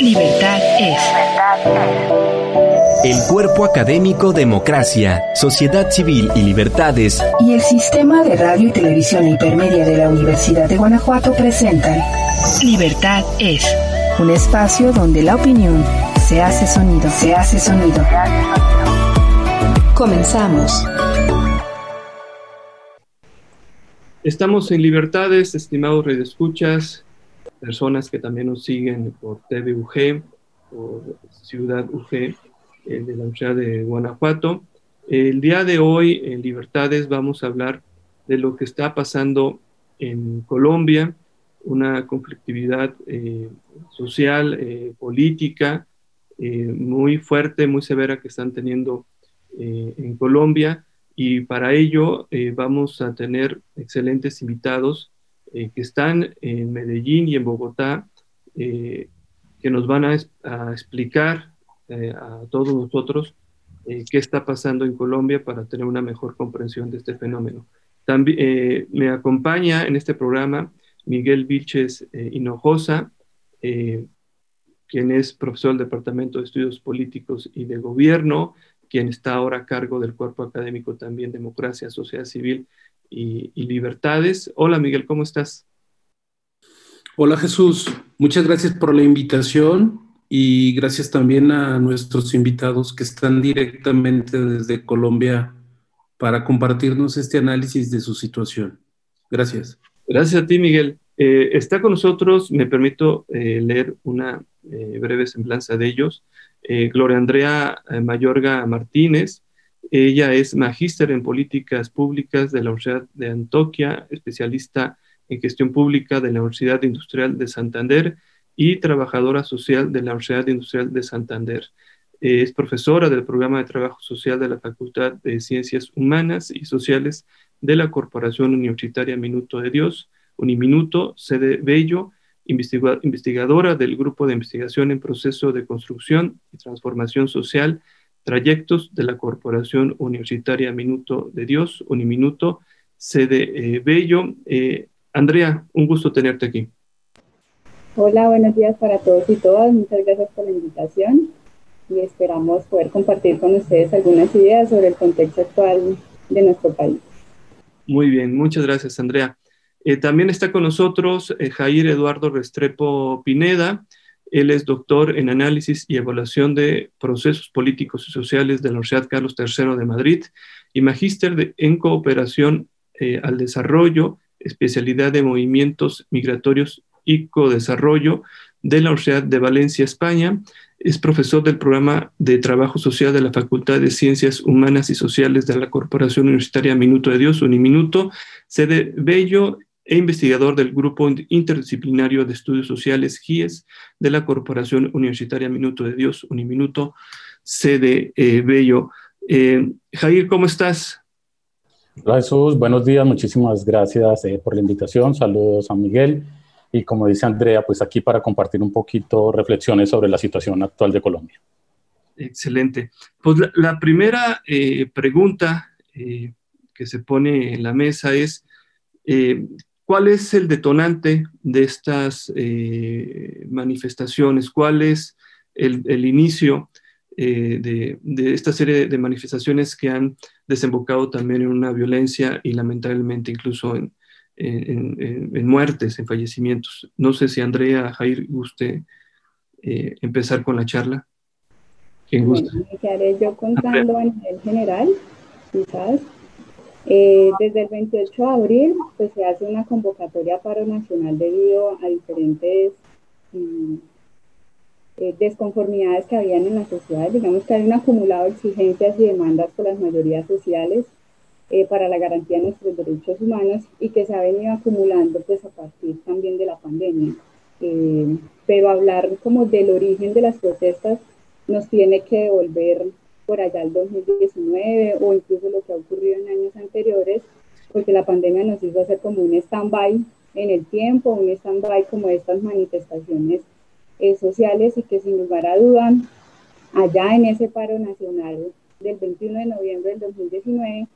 Libertad es. El cuerpo académico Democracia, Sociedad Civil y Libertades y el Sistema de Radio y Televisión Intermedia de la Universidad de Guanajuato presentan Libertad es. Un espacio donde la opinión se hace sonido, se hace sonido. Comenzamos. Estamos en Libertades, estimados redescuchas, personas que también nos siguen por TVUG, por Ciudad UG eh, de la Universidad de Guanajuato. El día de hoy en Libertades vamos a hablar de lo que está pasando en Colombia, una conflictividad eh, social, eh, política, muy fuerte, muy severa que están teniendo en Colombia y para ello vamos a tener excelentes invitados eh, que están en Medellín y en Bogotá, eh, que nos van a, explicar a todos nosotros qué está pasando en Colombia para tener una mejor comprensión de este fenómeno. También me acompaña en este programa Miguel Vilches Hinojosa, quien es profesor del Departamento de Estudios Políticos y de Gobierno, quien está ahora a cargo del cuerpo académico también Democracia, Sociedad Civil y, Libertades. Hola Miguel, ¿cómo estás? Hola Jesús, muchas gracias por la invitación y gracias también a nuestros invitados que están directamente desde Colombia para compartirnos este análisis de su situación. Gracias. Gracias a ti, Miguel. Eh, está con nosotros, me permito eh, leer una eh, breve semblanza de ellos. Gloria Andrea Mayorga Martínez. Ella es magíster en políticas públicas de la Universidad de Antoquia, especialista en gestión pública de la Universidad Industrial de Santander y trabajadora social de la Universidad Industrial de Santander. Es profesora del programa de trabajo social de la Facultad de Ciencias Humanas y Sociales de la Corporación Universitaria Minuto de Dios, Uniminuto, sede Bello, investigadora del Grupo de Investigación en Proceso de Construcción y Transformación Social, Trayectos de la Corporación Universitaria Minuto de Dios, Uniminuto, sede eh, Bello. Eh, Andrea, un gusto tenerte aquí. Hola, buenos días para todos y todas. Muchas gracias por la invitación y esperamos poder compartir con ustedes algunas ideas sobre el contexto actual de nuestro país. Muy bien, muchas gracias, Andrea. Eh, también está con nosotros eh, Jair Eduardo Restrepo Pineda. Él es doctor en análisis y evaluación de procesos políticos y sociales de la Universidad Carlos III de Madrid y magíster en cooperación eh, al desarrollo, especialidad de movimientos migratorios y codesarrollo de la Universidad de Valencia, España. Es profesor del programa de Trabajo Social de la Facultad de Ciencias Humanas y Sociales de la Corporación Universitaria Minuto de Dios, Uniminuto, sede Bello e investigador del Grupo Interdisciplinario de Estudios Sociales GIES de la Corporación Universitaria Minuto de Dios, Uniminuto, sede eh, Bello. Eh, Jair, ¿cómo estás? Hola Jesús, buenos días, muchísimas gracias eh, por la invitación, saludos a Miguel y como dice Andrea, pues aquí para compartir un poquito reflexiones sobre la situación actual de Colombia. Excelente. Pues la primera pregunta que se pone en la mesa es, ¿Cuál es el detonante de estas eh, manifestaciones? ¿Cuál es el, inicio eh, de, esta serie de manifestaciones que han desembocado también en una violencia y lamentablemente incluso en, muertes, en fallecimientos? No sé si Andrea Jair guste eh, empezar con la charla. ¿Quién gusta? Bueno, yo contando a nivel general, quizás. Eh, desde el 28 de abril pues, se hace una convocatoria paro nacional debido a diferentes mm, eh, desconformidades que habían en la sociedad. Digamos que hay un acumulado de exigencias y demandas por las mayorías sociales eh, para la garantía de nuestros derechos humanos y que se ha venido acumulando pues, a partir también de la pandemia. pero hablar como del origen de las protestas nos tiene que devolver por allá el 2019 o incluso lo que ha ocurrido en años anteriores, porque la pandemia nos hizo hacer como un stand-by en el tiempo, un stand-by como estas manifestaciones eh, sociales y que sin lugar a duda, allá en ese paro nacional del 21 de noviembre del 2019,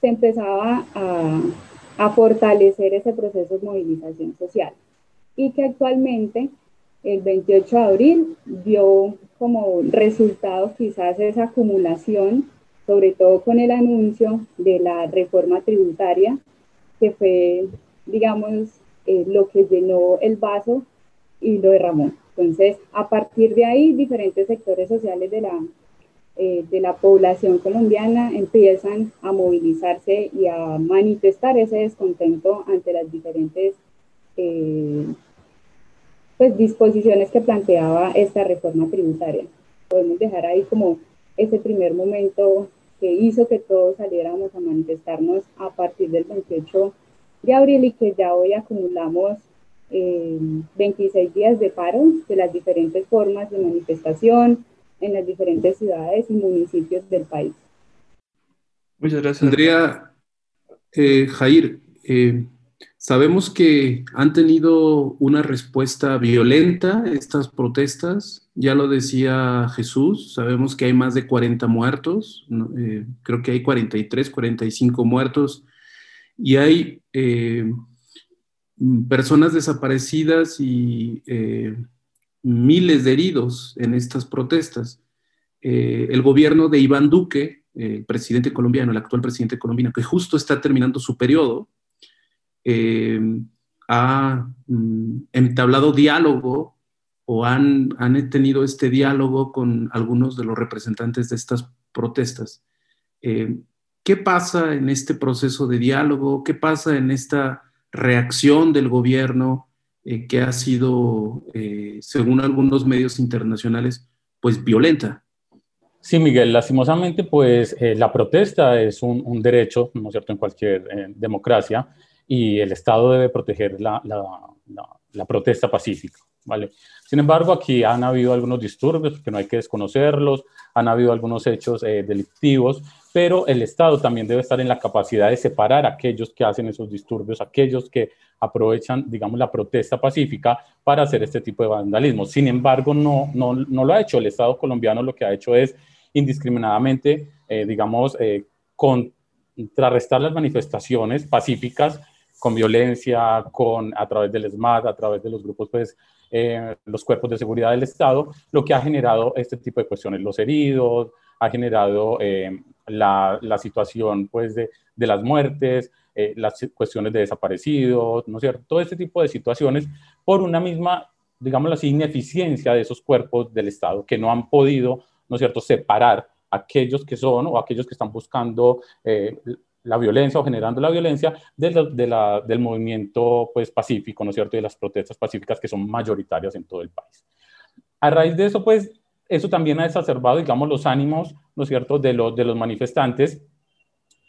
se empezaba a, a fortalecer ese proceso de movilización social. Y que actualmente el 28 de abril dio como resultado quizás esa acumulación, sobre todo con el anuncio de la reforma tributaria, que fue, digamos, eh, lo que llenó el vaso y lo derramó. Entonces, a partir de ahí, diferentes sectores sociales de la, eh, de la población colombiana empiezan a movilizarse y a manifestar ese descontento ante las diferentes eh, pues, disposiciones que planteaba esta reforma tributaria. Podemos dejar ahí como ese primer momento que hizo que todos saliéramos a manifestarnos a partir del 28 de abril y que ya hoy acumulamos 26 eh, días de paro de las diferentes formas de manifestación en las diferentes ciudades y municipios del país. Muchas gracias. Andrea, eh, Jair, eh, sabemos que han tenido una respuesta violenta estas protestas, ya lo decía Jesús, sabemos que hay más de 40 muertos, creo que hay 43, 45 muertos, y hay Mm, personas desaparecidas y eh, miles de heridos en estas protestas. Eh, el gobierno de Iván Duque, el presidente colombiano, el actual presidente colombiano, que justo está terminando su periodo, eh, ha mm, entablado diálogo o han, han, tenido este diálogo con algunos de los representantes de estas protestas. ¿Qué pasa en este proceso de diálogo? ¿Qué pasa en esta reacción del gobierno eh, que ha sido, eh, según algunos medios internacionales, pues violenta. Sí, Miguel, lastimosamente, pues eh, la protesta es un, derecho, ¿no es cierto?, en cualquier democracia y el Estado debe proteger la, la, la, protesta pacífica, ¿vale? Sin embargo, aquí han habido algunos disturbios, que no hay que desconocerlos, han habido algunos hechos delictivos pero el Estado también debe estar en la capacidad de separar a aquellos que hacen esos disturbios, aquellos que aprovechan, digamos, la protesta pacífica para hacer este tipo de vandalismo. Sin embargo, no, no, no lo ha hecho. El Estado colombiano lo que ha hecho es indiscriminadamente, eh, digamos, eh, contrarrestar las manifestaciones pacíficas con violencia, con, a través del ESMAD, a través de los grupos, pues, eh, los cuerpos de seguridad del Estado, lo que ha generado este tipo de cuestiones, los heridos, ha generado eh, la, la, situación pues, de, de las muertes, eh, las cuestiones de desaparecidos, ¿no es cierto? Todo este tipo de situaciones por una misma, digamos así, ineficiencia de esos cuerpos del Estado que no han podido, ¿no es cierto?, separar aquellos que son o aquellos que están buscando eh, la violencia o generando la violencia de la, del movimiento pues, pacífico, ¿no es cierto?, y de las protestas pacíficas que son mayoritarias en todo el país. A raíz de eso, pues, eso también ha exacerbado, digamos, los ánimos, ¿no es cierto?, de, los de los manifestantes,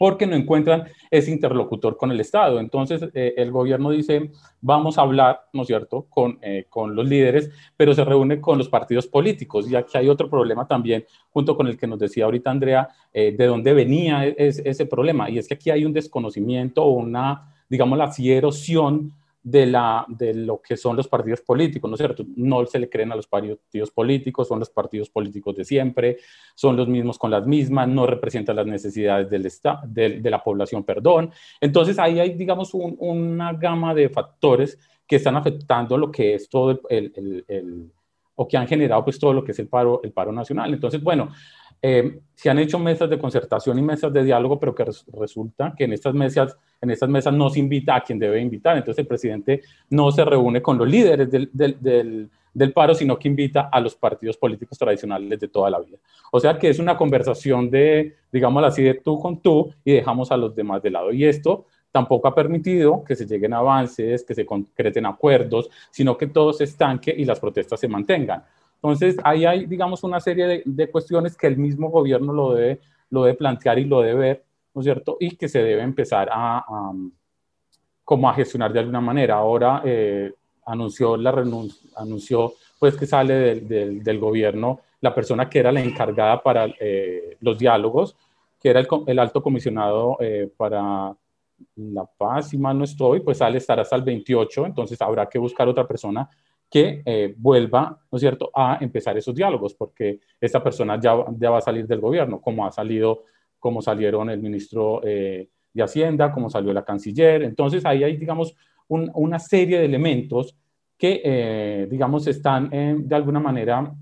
porque no encuentran ese interlocutor con el Estado. Entonces, eh, el gobierno dice, vamos a hablar, ¿no es cierto?, con, eh, con los líderes, pero se reúne con los partidos políticos. Y aquí hay otro problema también, junto con el que nos decía ahorita Andrea, eh, de dónde venía e-, ese problema. Y es que aquí hay un desconocimiento o una, digamos, la erosión de, la, de lo que son los partidos políticos, ¿no es cierto? No se le creen a los partidos políticos, son los partidos políticos de siempre, son los mismos con las mismas, no representan las necesidades del de, de, la población, perdón. Entonces ahí hay, digamos, una gama de factores que están afectando lo que es todo el, el, el, o que han generado pues todo lo que es el paro, el paro nacional. Entonces, bueno, eh, se han hecho mesas de concertación y mesas de diálogo, pero que resulta que en estas mesas, en estas mesas no se invita a quien debe invitar. Entonces el presidente no se reúne con los líderes del, del, paro, sino que invita a los partidos políticos tradicionales de toda la vida. O sea que es una conversación de, digamos así, de tú con tú y dejamos a los demás de lado. Y esto tampoco ha permitido que se lleguen avances, que se concreten acuerdos, sino que todo se estanque y las protestas se mantengan. Entonces, ahí hay, digamos, una serie de, cuestiones que el mismo gobierno lo debe, lo debe plantear y lo debe ver, ¿no es cierto? Y que se debe empezar a, como a gestionar de alguna manera. Ahora eh, anunció la renuncia, anunció pues que sale del, del, gobierno la persona que era la encargada para eh, los diálogos, que era el, el alto comisionado eh, para la paz, si mal no estoy, pues sale, estar hasta el 28, entonces habrá que buscar otra persona que eh, vuelva, ¿no es cierto?, a empezar esos diálogos, porque esta persona ya, ya va a salir del gobierno, como ha salido, como salieron el ministro eh, de Hacienda, como salió la canciller. Entonces, ahí hay, digamos, una serie de elementos que, digamos, están de alguna manera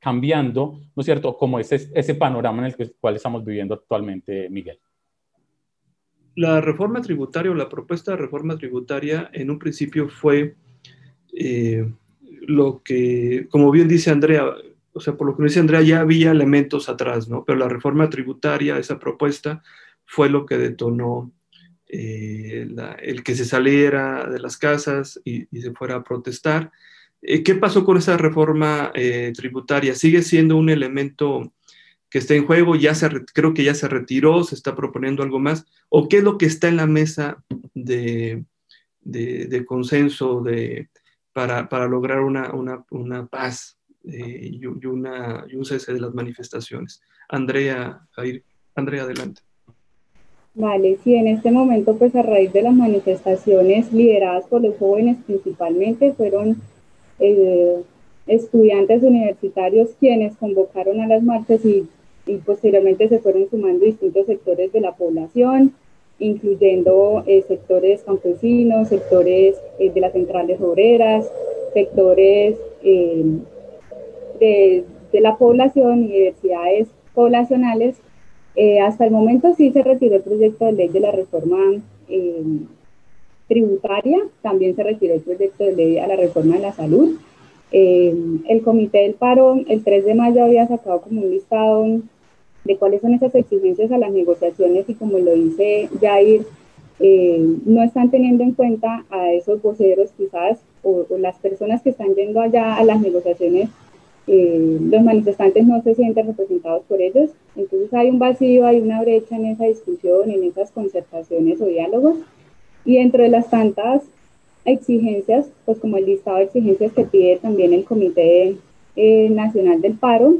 cambiando, ¿no es cierto?, como ese, ese panorama en el cual estamos viviendo actualmente, Miguel. La reforma tributaria o la propuesta de reforma tributaria en un principio fue eh, lo que, como bien dice Andrea, o sea, por lo que dice Andrea, ya había elementos atrás, ¿no? Pero la reforma tributaria, esa propuesta, fue lo que detonó eh, el que se saliera de las casas y, se fuera a protestar eh, ¿Qué pasó con esa reforma tributaria? ¿Sigue siendo un elemento que está en juego? Ya se, creo que ya se retiró, se está proponiendo algo más. ¿O qué es lo que está en la mesa de, consenso de, para, lograr una, paz eh, y, una, un cese de las manifestaciones? Andrea, Andrea, adelante. Vale, sí, en este momento, pues a raíz de las manifestaciones lideradas por los jóvenes principalmente, fueron eh, estudiantes universitarios quienes convocaron a las marchas y, posteriormente se fueron sumando distintos sectores de la población, incluyendo eh, sectores campesinos, sectores eh, de las centrales obreras, sectores de, de, la población, universidades poblacionales. hasta el momento sí se retiró el proyecto de ley de la reforma tributaria, también se retiró el proyecto de ley a la reforma de la salud. Eh, el Comité del Paro el 3 de mayo había sacado como un listado de cuáles son esas exigencias a las negociaciones y como lo dice Jair, eh, no están teniendo en cuenta a esos voceros quizás o, las personas que están yendo allá a las negociaciones, eh, los manifestantes no se sienten representados por ellos, entonces hay un vacío, hay una brecha en esa discusión, en esas concertaciones o diálogos. Y dentro de las tantas exigencias, pues como el listado de exigencias que pide también el Comité eh, Nacional del Paro,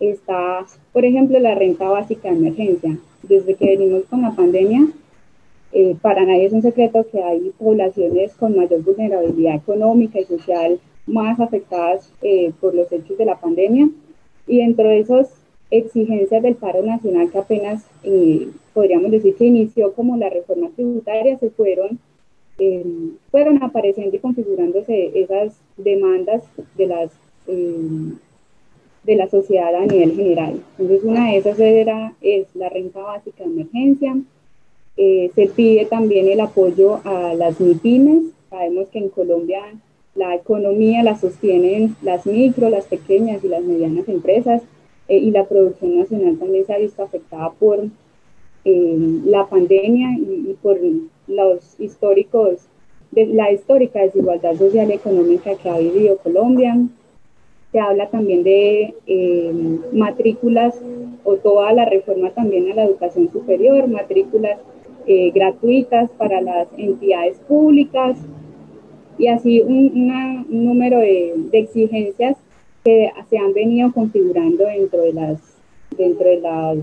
está, por ejemplo, la renta básica de emergencia. Desde que venimos con la pandemia, eh, para nadie es un secreto que hay poblaciones con mayor vulnerabilidad económica y social más afectadas eh, por los hechos de la pandemia. Y dentro de esas exigencias del paro nacional que apenas podríamos decir que inició como la reforma tributaria, se fueron, eh, fueron apareciendo y configurándose esas demandas de las eh, de la sociedad a nivel general. Entonces una de esas era, es la renta básica de emergencia, eh, se pide también el apoyo a las MIPIMES, sabemos que en Colombia la economía la sostienen las micro, las pequeñas y las medianas empresas, y la producción nacional también se ha visto afectada por eh, la pandemia y, por los históricos, de, la histórica desigualdad social y económica que ha vivido Colombia. Se habla también de eh, matrículas o toda la reforma también a la educación superior, matrículas eh, gratuitas para las entidades públicas y así un, número de, de, exigencias que se han venido configurando dentro de las dentro de las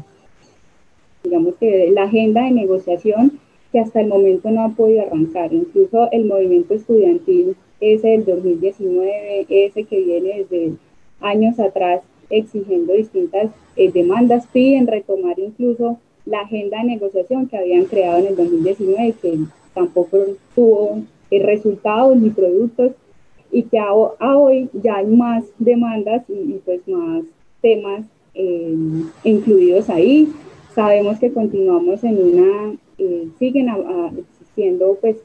digamos que la agenda de negociación que hasta el momento no ha podido arrancar. Incluso el movimiento estudiantil, ese del 2019, ese que viene desde años atrás exigiendo distintas eh, demandas, piden retomar incluso la agenda de negociación que habían creado en el 2019 que tampoco tuvo eh, resultados ni productos y que a, hoy ya hay más demandas y, pues más temas eh, incluidos ahí. Sabemos que continuamos en una, eh, siguen existiendo, pues,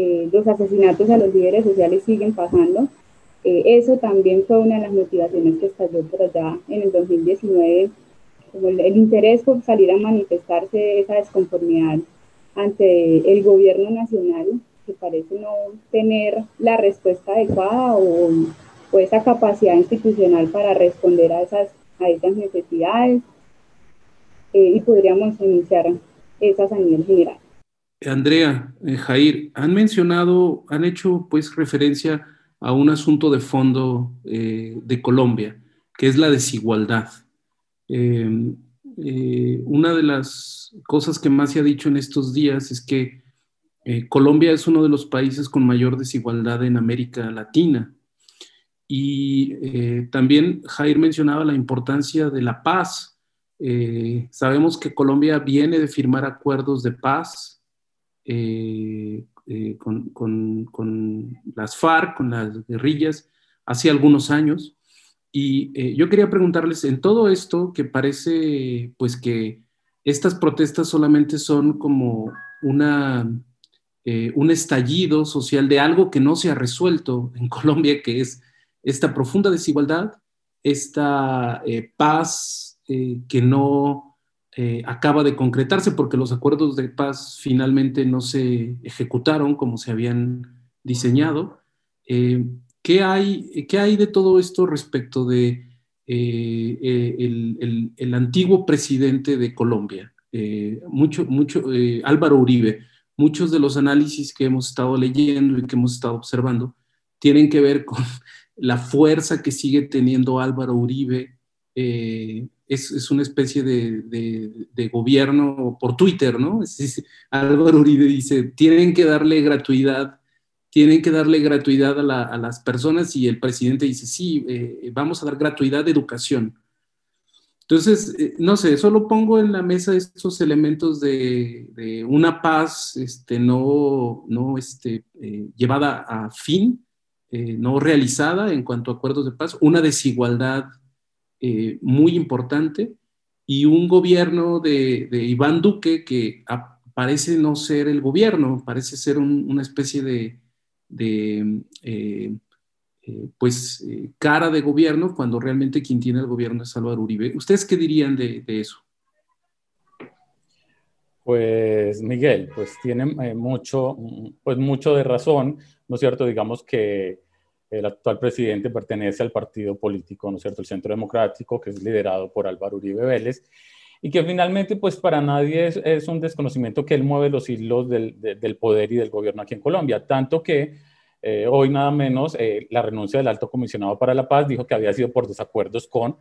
eh, los asesinatos a los líderes sociales siguen pasando. Eh, eso también fue una de las motivaciones que estalló por allá en el 2019, como el, interés por salir a manifestarse esa desconformidad ante el gobierno nacional, que parece no tener la respuesta adecuada o, o esa capacidad institucional para responder a esas, a esas necesidades. Eh, y podríamos iniciar esas a nivel general. Andrea, eh, Jair, han mencionado, han hecho pues referencia a un asunto de fondo eh, de Colombia, que es la desigualdad. Em, una de las cosas que más se ha dicho en estos días es que Colombia es uno de los países con mayor desigualdad en América Latina. Y también Jair mencionaba la importancia de la paz eh, sabemos que Colombia viene de firmar acuerdos de paz eh, con, con, las FARC, con las guerrillas, hace algunos años. Y yo quería preguntarles, en todo esto que parece pues que estas protestas solamente son como una, un estallido social de algo que no se ha resuelto en Colombia, que es esta profunda desigualdad, esta paz que no eh, acaba de concretarse porque los acuerdos de paz finalmente no se ejecutaron como se habían diseñado. Eh, ¿qué, hay, ¿Qué hay de todo esto respecto de eh, el, el, antiguo presidente de Colombia? mucho, mucho, Álvaro Uribe. Muchos de los análisis que hemos estado leyendo y que hemos estado observando tienen que ver con la fuerza que sigue teniendo Álvaro Uribe es, una especie de, gobierno por Twitter, ¿no? Álvaro Uribe dice, tienen que darle gratuidad, tienen que darle gratuidad a, las personas y el presidente dice, sí, eh, vamos a dar gratuidad de educación. Entonces, eh, no sé, solo pongo en la mesa estos elementos de, una paz este, no, no este, eh, llevada a fin, no realizada en cuanto a acuerdos de paz, una desigualdad eh, muy importante y un gobierno de, Iván Duque que parece no ser el gobierno, parece ser una especie de, eh, eh, pues cara de gobierno cuando realmente quien tiene el gobierno es Álvaro Uribe. ¿Ustedes qué dirían de, eso? Pues Miguel, pues tiene mucho, pues mucho de razón, ¿no es cierto? Digamos que el actual presidente pertenece al partido político, ¿no es cierto?, el Centro Democrático, que es liderado por Álvaro Uribe Vélez, y que finalmente, pues para nadie es, un desconocimiento que él mueve los hilos del, poder y del gobierno aquí en Colombia, tanto que eh, hoy nada menos eh, la renuncia del alto comisionado para la paz dijo que había sido por desacuerdos con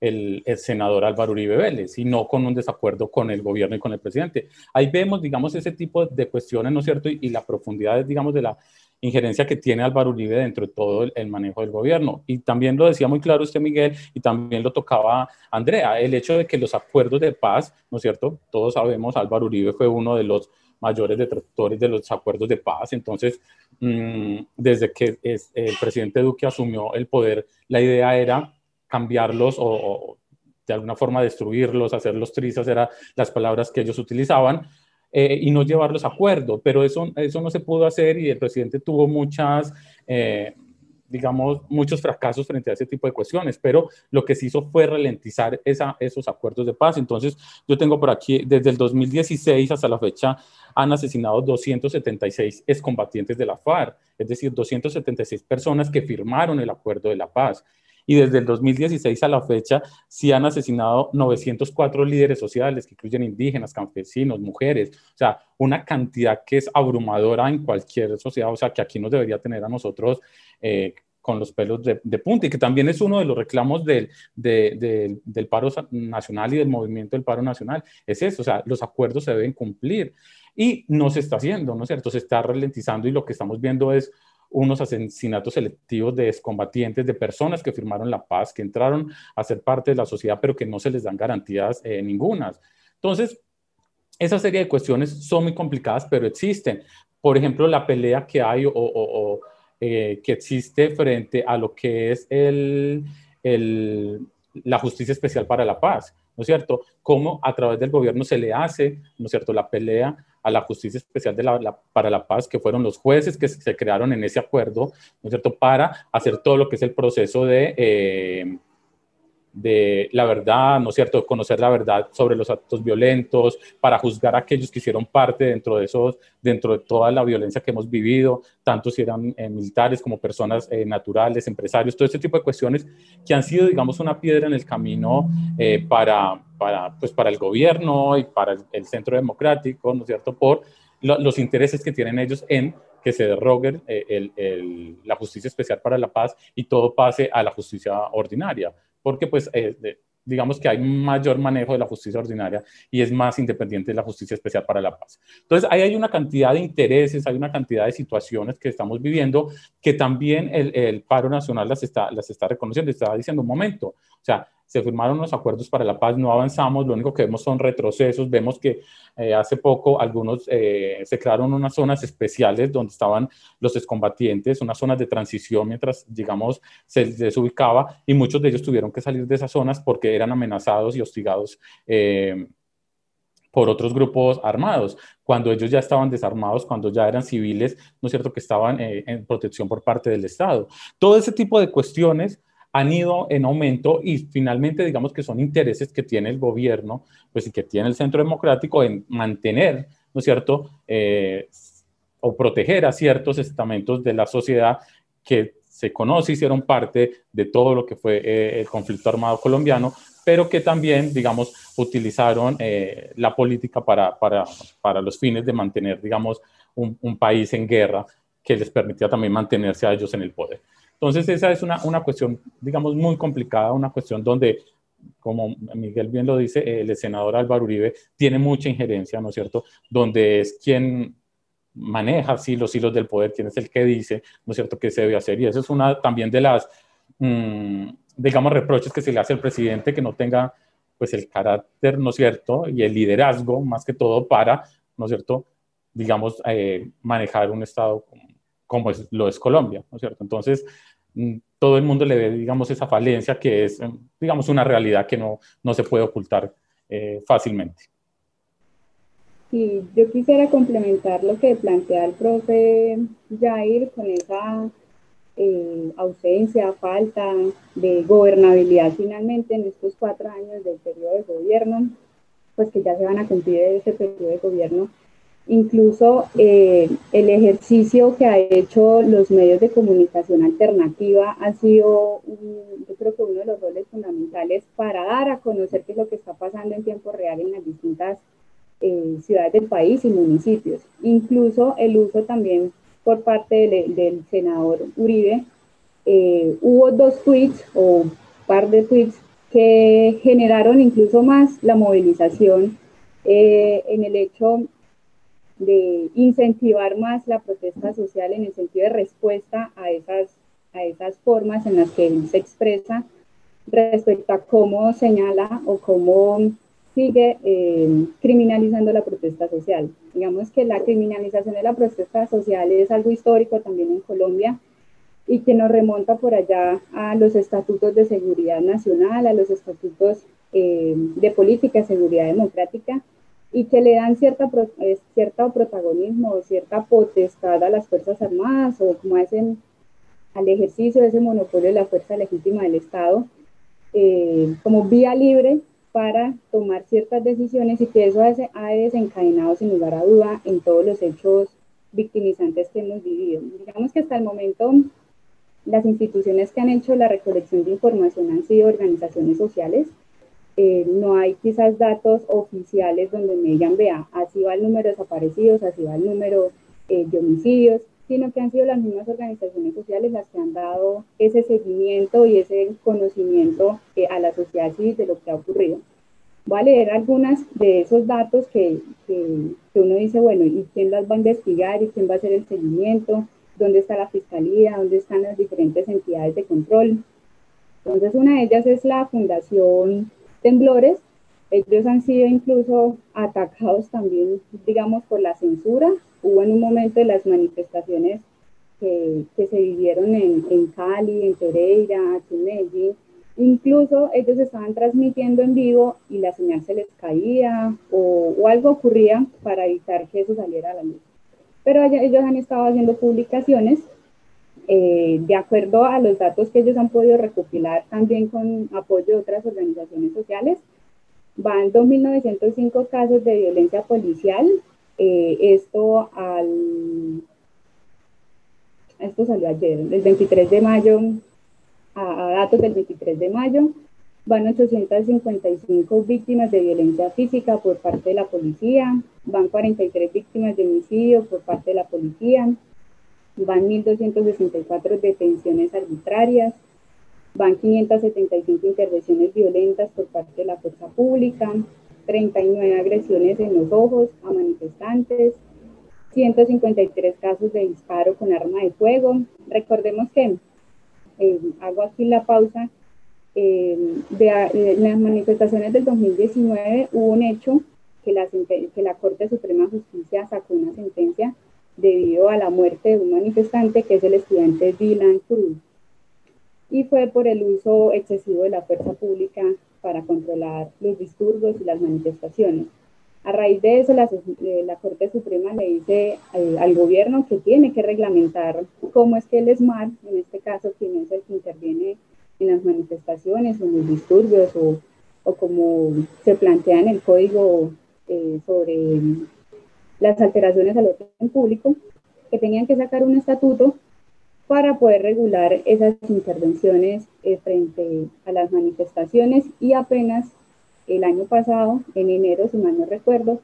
el, senador Álvaro Uribe Vélez y no con un desacuerdo con el gobierno y con el presidente. Ahí vemos, digamos, ese tipo de cuestiones, ¿no es cierto? Y, y la profundidad, digamos, de la injerencia que tiene Álvaro Uribe dentro de todo el, manejo del gobierno. Y también lo decía muy claro usted, Miguel, y también lo tocaba Andrea, el hecho de que los acuerdos de paz, ¿no es cierto? Todos sabemos, Álvaro Uribe fue uno de los mayores detractores de los acuerdos de paz. Entonces, mm, desde que el presidente Duque asumió el poder, la idea era cambiarlos o, de alguna forma destruirlos, hacerlos trizas, eran las palabras que ellos utilizaban, eh, y no llevarlos a acuerdo, pero eso, eso no se pudo hacer y el presidente tuvo muchas, eh, digamos, muchos fracasos frente a ese tipo de cuestiones, pero lo que se hizo fue ralentizar esa, esos acuerdos de paz. Entonces, yo tengo por aquí, desde el 2016 hasta la fecha, han asesinado 276 excombatientes de la FARC, es decir, 276 personas que firmaron el acuerdo de la paz y desde el 2016 a la fecha sí han asesinado 904 líderes sociales que incluyen indígenas, campesinos, mujeres, o sea, una cantidad que es abrumadora en cualquier sociedad, o sea, que aquí nos debería tener a nosotros eh, con los pelos de, punta y que también es uno de los reclamos del, del paro nacional y del movimiento del paro nacional, es eso, o sea, los acuerdos se deben cumplir y no se está haciendo, ¿no es cierto? Se está ralentizando y lo que estamos viendo es unos asesinatos selectivos de excombatientes, de personas que firmaron la paz, que entraron a ser parte de la sociedad, pero que no se les dan garantías eh, ningunas. Entonces, esa serie de cuestiones son muy complicadas, pero existen. Por ejemplo, la pelea que hay o, eh, que existe frente a lo que es el, la justicia especial para la paz, ¿no es cierto? Cómo a través del gobierno se le hace, ¿no es cierto?, la pelea a la Justicia Especial de la, para la Paz, que fueron los jueces que se crearon en ese acuerdo, ¿no es cierto?, para hacer todo lo que es el proceso de... Eh, de la verdad, ¿no es cierto?, conocer la verdad sobre los actos violentos, para juzgar a aquellos que hicieron parte dentro de esos, dentro de toda la violencia que hemos vivido, tanto si eran eh, militares como personas eh, naturales, empresarios, todo este tipo de cuestiones que han sido, digamos, una piedra en el camino eh, para, para, pues, para el gobierno y para el, centro democrático, ¿no es cierto?, por los intereses que tienen ellos en que se derrogue la justicia especial para la paz y todo pase a la justicia ordinaria porque pues eh, digamos que hay mayor manejo de la justicia ordinaria y es más independiente de la justicia especial para la paz. Entonces, ahí hay una cantidad de intereses, hay una cantidad de situaciones que estamos viviendo que también el, paro nacional las está, las está reconociendo, estaba diciendo un momento, o sea, se firmaron los acuerdos para la paz, no avanzamos, lo único que vemos son retrocesos, vemos que eh, hace poco algunos eh, se crearon unas zonas especiales donde estaban los excombatientes, unas zonas de transición mientras, digamos, se desubicaba y muchos de ellos tuvieron que salir de esas zonas porque eran amenazados y hostigados. Eh, por otros grupos armados, cuando ellos ya estaban desarmados, cuando ya eran civiles, ¿no es cierto?, que estaban en protección por parte del Estado. Todo ese tipo de cuestiones han ido en aumento y finalmente digamos que son intereses que tiene el gobierno, pues y que tiene el centro democrático en mantener, ¿no es cierto?, eh, o proteger a ciertos estamentos de la sociedad que se conoce, hicieron parte de todo lo que fue eh, el conflicto armado colombiano, pero que también, digamos, utilizaron eh, la política para, para, para, los fines de mantener, digamos, un, un país en guerra que les permitía también mantenerse a ellos en el poder. Entonces, esa es una, una cuestión, digamos, muy complicada, una cuestión donde, como Miguel bien lo dice, el senador Álvaro Uribe tiene mucha injerencia, ¿no es cierto?, donde es quien maneja sí, los hilos del poder, quien es el que dice, ¿no es cierto?, qué se debe hacer. Y eso es una también de las, mm, digamos, reproches que se le hace al presidente, que no tenga, pues, el carácter, ¿no es cierto?, y el liderazgo, más que todo, para, ¿no es cierto?, digamos, eh, manejar un Estado como como es, lo es Colombia, ¿no es cierto? Entonces, todo el mundo le ve, digamos, esa falencia que es, mm, digamos, una realidad que no, no se puede ocultar eh, fácilmente. Sí, yo quisiera complementar lo que plantea el profe Jair con esa eh, ausencia, falta de gobernabilidad finalmente en estos cuatro años del periodo de gobierno, pues que ya se van a cumplir ese periodo de gobierno Incluso eh, el ejercicio que ha hecho los medios de comunicación alternativa ha sido, yo creo que uno de los roles fundamentales para dar a conocer qué es lo que está pasando en tiempo real en las distintas eh, ciudades del país y municipios. Incluso el uso también por parte del, senador Uribe, eh, hubo dos tweets o un par de tweets que generaron incluso más la movilización en el hecho de incentivar más la protesta social en el sentido de respuesta a esas, a esas formas en las que se expresa respecto a cómo señala o cómo sigue eh, criminalizando la protesta social. Digamos que la criminalización de la protesta social es algo histórico también en Colombia y que nos remonta por allá a los estatutos de seguridad nacional, a los estatutos eh, de política de seguridad democrática, y que le dan cierta, eh, cierto protagonismo, cierta potestad a las Fuerzas Armadas o como hacen al ejercicio de ese monopolio de la fuerza legítima del Estado eh, como vía libre para tomar ciertas decisiones y que eso ha desencadenado sin lugar a duda en todos los hechos victimizantes que hemos vivido. Digamos que hasta el momento las instituciones que han hecho la recolección de información han sido organizaciones sociales, eh, no hay quizás datos oficiales donde me digan, vea, así va el número de desaparecidos, así va el número eh, de homicidios, sino que han sido las mismas organizaciones sociales las que han dado ese seguimiento y ese conocimiento eh, a la sociedad civil de lo que ha ocurrido. Voy a leer algunas de esos datos que, que, que uno dice, bueno, ¿y quién las va a investigar? ¿Y quién va a hacer el seguimiento? ¿Dónde está la fiscalía? ¿Dónde están las diferentes entidades de control? Entonces, una de ellas es la Fundación temblores. Ellos han sido incluso atacados también, digamos, por la censura. Hubo en un momento de las manifestaciones que, que se vivieron en, en, Cali, en Pereira, aquí en Medellín. Incluso ellos estaban transmitiendo en vivo y la señal se les caía o, o algo ocurría para evitar que eso saliera a la luz. Pero ellos han estado haciendo publicaciones eh, de acuerdo a los datos que ellos han podido recopilar también con apoyo de otras organizaciones sociales, van 2.905 casos de violencia policial. Eh, esto, al, esto salió ayer, el 23 de mayo, a, a datos del 23 de mayo, van 855 víctimas de violencia física por parte de la policía, van 43 víctimas de homicidio por parte de la policía, van 1.264 detenciones arbitrarias, van 575 intervenciones violentas por parte de la fuerza pública, 39 agresiones en los ojos a manifestantes, 153 casos de disparo con arma de fuego. Recordemos que, eh, hago aquí la pausa, eh, de, las manifestaciones del 2019 hubo un hecho que la, que la Corte Suprema de Justicia sacó una sentencia debido a la muerte de un manifestante que es el estudiante Dylan Cruz. Y fue por el uso excesivo de la fuerza pública para controlar los disturbios y las manifestaciones. A raíz de eso, la, eh, la Corte Suprema le dice al, al, gobierno que tiene que reglamentar cómo es que el ESMAD, en este caso, quien es el que interviene en las manifestaciones en los disturbios o, o como se plantea en el código eh, sobre las alteraciones al orden público, que tenían que sacar un estatuto para poder regular esas intervenciones eh, frente a las manifestaciones y apenas el año pasado, en enero, si mal no recuerdo,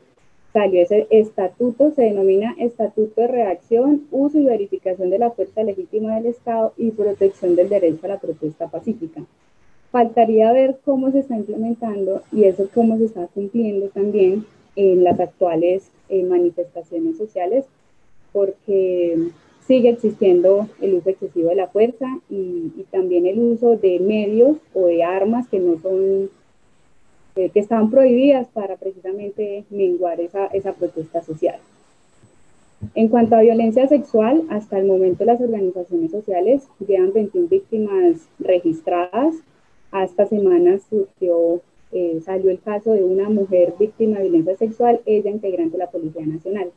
salió ese estatuto, se denomina Estatuto de Reacción, Uso y Verificación de la Fuerza Legítima del Estado y Protección del Derecho a la Protesta Pacífica. Faltaría ver cómo se está implementando y eso cómo se está cumpliendo también en las actuales eh, manifestaciones sociales, porque sigue existiendo el uso excesivo de la fuerza y, y también el uso de medios o de armas que no son eh, que están prohibidas para precisamente menguar esa, esa protesta social. En cuanto a violencia sexual, hasta el momento las organizaciones sociales llevan 21 víctimas registradas. Hasta semanas surgió, eh, salió el caso de una mujer víctima de violencia sexual, ella integrante de la Policía Nacional.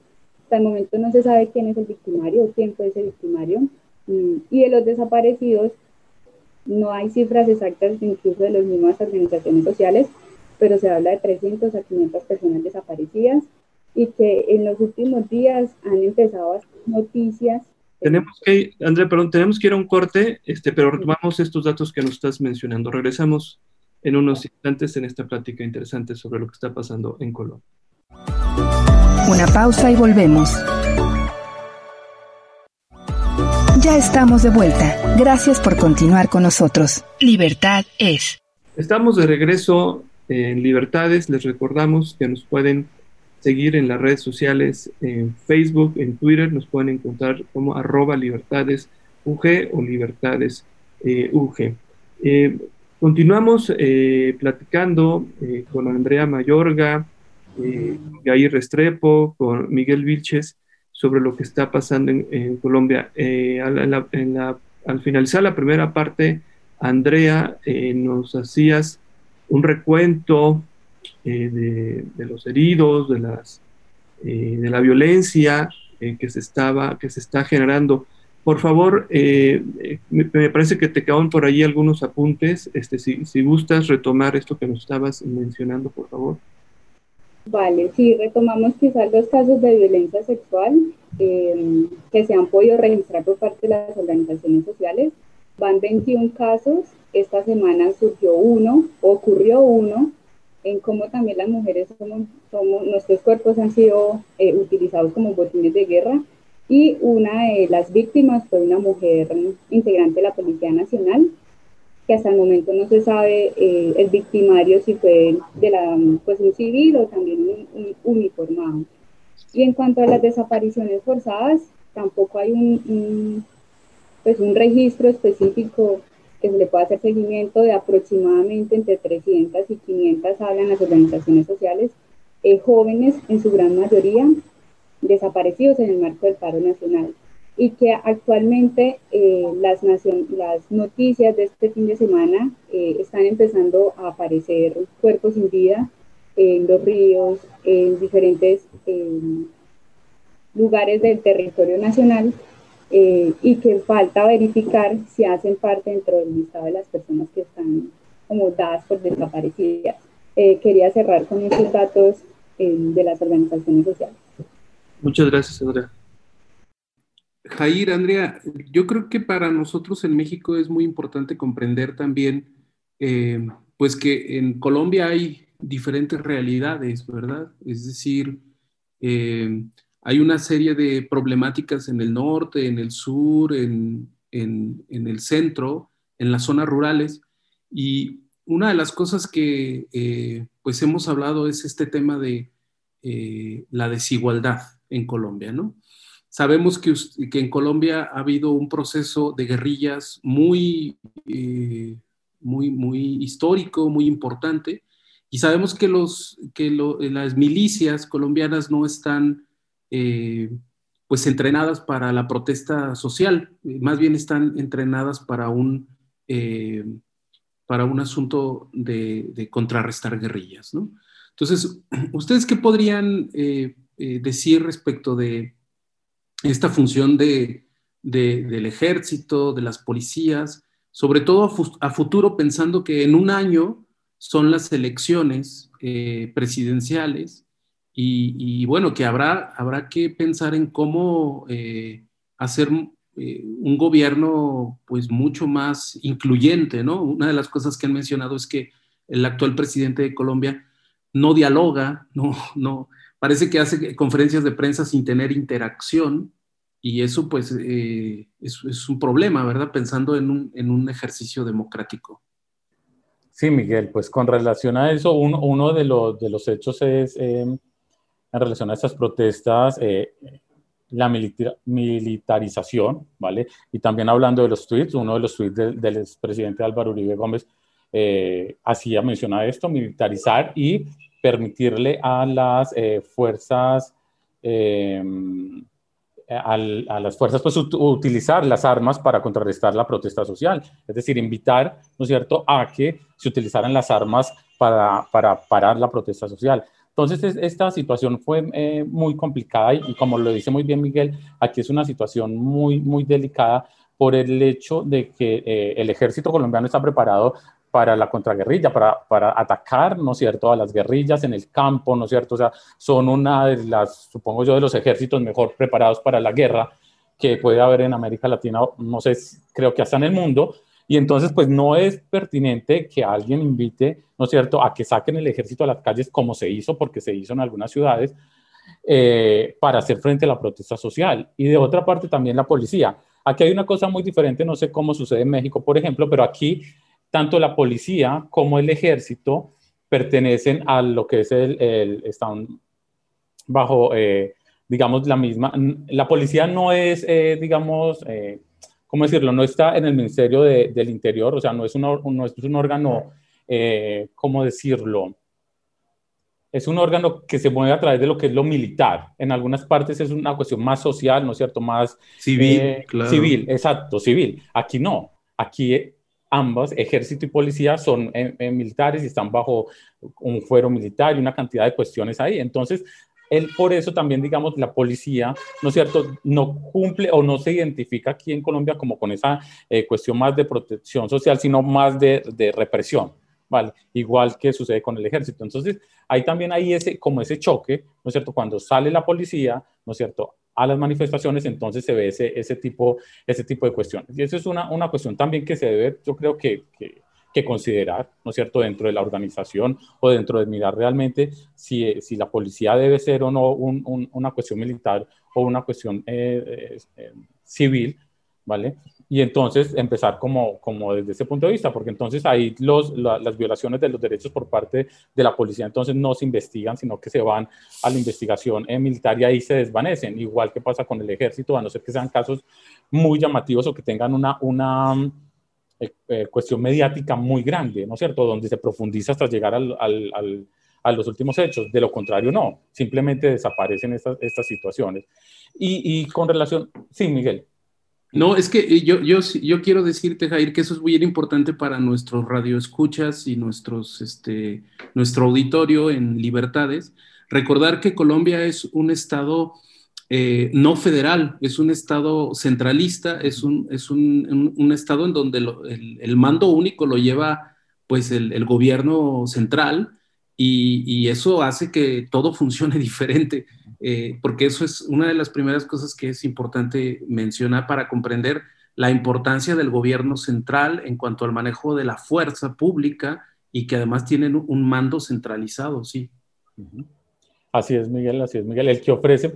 Hasta el momento no se sabe quién es el victimario quién fue ese victimario. Mm, y de los desaparecidos, no hay cifras exactas incluso de las mismas organizaciones sociales, pero se habla de 300 a 500 personas desaparecidas y que en los últimos días han empezado noticias. Tenemos que, Andrea, perdón, tenemos que ir a un corte, este, pero retomamos estos datos que nos estás mencionando. Regresamos en unos instantes en esta plática interesante sobre lo que está pasando en Colombia. Una pausa y volvemos. Ya estamos de vuelta. Gracias por continuar con nosotros. Libertad es. Estamos de regreso en Libertades. Les recordamos que nos pueden seguir en las redes sociales, en Facebook, en Twitter, nos pueden encontrar como arroba libertades UG o libertades eh, UG. Eh, continuamos eh, platicando con Andrea Mayorga, con Jair Restrepo, con Miguel Vilches sobre lo que está pasando en, Colombia. al finalizar la primera parte, Andrea, nos hacías un recuento eh, de, los heridos, de, eh, de la violencia eh, que, se estaba, que se está generando. Por favor, me, parece que te quedaron por ahí algunos apuntes. Este, si, si gustas retomar esto que nos estabas mencionando, por favor. Vale, sí, retomamos quizás los casos de violencia sexual que se han podido registrar por parte de las organizaciones sociales. Van 21 casos esta semana surgió uno, ocurrió uno, en cómo también las mujeres somos, somos nuestros cuerpos han sido eh, utilizados como botines de guerra y una de las víctimas fue una mujer integrante de la Policía Nacional, que hasta el momento no se sabe eh, el victimario si fue de la, pues un civil o también un, uniformado. Y en cuanto a las desapariciones forzadas, tampoco hay un, un, pues un registro específico que se le puede hacer seguimiento de aproximadamente entre 300 y 500, hablan las organizaciones sociales, eh, jóvenes en su gran mayoría desaparecidos en el marco del paro nacional y que actualmente eh, las, noticias de este fin de semana eh, están empezando a aparecer cuerpos sin vida en los ríos, en diferentes lugares del territorio nacional eh, y que falta verificar si hacen parte dentro del listado de las personas que están como dadas por desaparecidas. Quería cerrar con estos datos de las organizaciones sociales. Muchas gracias, Andrea. Jair, Andrea, yo creo que para nosotros en México es muy importante comprender también, pues que en Colombia hay diferentes realidades, ¿verdad? Es decir, hay una serie de problemáticas en el norte, en el sur, en, el centro, en las zonas rurales. Y una de las cosas que eh, pues hemos hablado es este tema de eh, la desigualdad en Colombia, ¿no? Sabemos que, que, en Colombia ha habido un proceso de guerrillas muy, eh, muy, muy histórico, muy importante. Y sabemos que, los, que las milicias colombianas no están eh, pues entrenadas para la protesta social, más bien están entrenadas para un, eh, para un asunto de, contrarrestar guerrillas. ¿no? Entonces, ¿ustedes qué podrían eh, decir respecto de esta función de, del ejército, de las policías, sobre todo a, futuro pensando que en un año son las elecciones eh, presidenciales y, bueno, que habrá, habrá que pensar en cómo eh, hacer eh, un gobierno pues mucho más incluyente, ¿no? Una de las cosas que han mencionado es que el actual presidente de Colombia no dialoga, no, no, parece que hace conferencias de prensa sin tener interacción y eso pues eh, es, un problema, ¿verdad? Pensando en un, ejercicio democrático. Sí, Miguel, pues con relación a eso, uno, de, los, de, los, hechos es, em, en relación a estas protestas, eh, la militarización, ¿vale? Y también hablando de los tweets, uno de los tweets del, expresidente Álvaro Uribe Gómez eh, hacía mención a esto, militarizar y permitirle a las fuerzas em, las fuerzas pues utilizar las armas para contrarrestar la protesta social, es decir, invitar, ¿no es cierto?, a que se utilizaran las armas para, para parar la protesta social. Entonces, esta situación fue eh, muy complicada y, como lo dice muy bien Miguel, aquí es una situación muy, muy delicada por el hecho de que eh, el ejército colombiano está preparado para la contraguerrilla, para, para atacar, ¿no es cierto?, a las guerrillas en el campo, ¿no es cierto? O sea, son una de las, supongo yo, de los ejércitos mejor preparados para la guerra que puede haber en América Latina, no sé, creo que hasta en el mundo, y entonces, pues no es pertinente que alguien invite, ¿no es cierto?, a que saquen el ejército a las calles como se hizo, porque se hizo en algunas ciudades, eh, para hacer frente a la protesta social. Y de otra parte también la policía. Aquí hay una cosa muy diferente, no sé cómo sucede en México, por ejemplo, pero aquí tanto la policía como el ejército pertenecen a lo que es el, están bajo, eh, digamos, la misma, la policía no es, eh, digamos, eh, ¿cómo decirlo? No está en el Ministerio del Interior, o sea, no es, un, no es un órgano, ¿cómo decirlo? Es un órgano que se mueve a través de lo que es lo militar. En algunas partes es una cuestión más social, ¿no es cierto? Más civil. Claro. Civil, exacto, civil. Aquí no. Aquí ambas, ejército y policía, son eh, eh, militares y están bajo un fuero militar y una cantidad de cuestiones ahí. Entonces, él, por eso también, digamos, la policía, ¿no es cierto?, no cumple o no se identifica aquí en Colombia como con esa eh, cuestión más de protección social, sino más de, de, represión, ¿vale? Igual que sucede con el ejército. Entonces, hay también ahí ese, como ese choque, ¿no es cierto?, cuando sale la policía, ¿no es cierto?, a las manifestaciones, entonces se ve ese, ese, tipo, ese tipo de cuestiones. Y eso es una, una cuestión también que se debe, yo creo que, que, considerar, ¿no es cierto?, dentro de la organización o dentro de mirar realmente si, si la policía debe ser o no una cuestión militar o una cuestión eh, eh, civil, ¿vale? Y entonces empezar como, como desde ese punto de vista, porque entonces ahí los, las violaciones de los derechos por parte de la policía entonces no se investigan, sino que se van a la investigación militar y ahí se desvanecen, igual que pasa con el ejército, a no ser que sean casos muy llamativos o que tengan una, una eh, eh, cuestión mediática muy grande, ¿no es cierto?, donde se profundiza hasta llegar al, al, a los últimos hechos. De lo contrario, no, simplemente desaparecen estas, estas situaciones. Y, y con relación, sí, Miguel. No, es que eh, yo, yo, yo quiero decirte, Jair, que eso es muy importante para nuestros radioescuchas y nuestros, este, nuestro auditorio en libertades. Recordar que Colombia es un estado eh, no federal, es un estado centralista, es un, es un, un, estado en donde el, el, mando único lo lleva pues el, el gobierno central y, y, eso hace que todo funcione diferente. Eh, porque eso es una de las primeras cosas que es importante mencionar para comprender la importancia del gobierno central en cuanto al manejo de la fuerza pública y que además tienen un mando centralizado, sí. Así es, Miguel, así es, Miguel. El que ofrece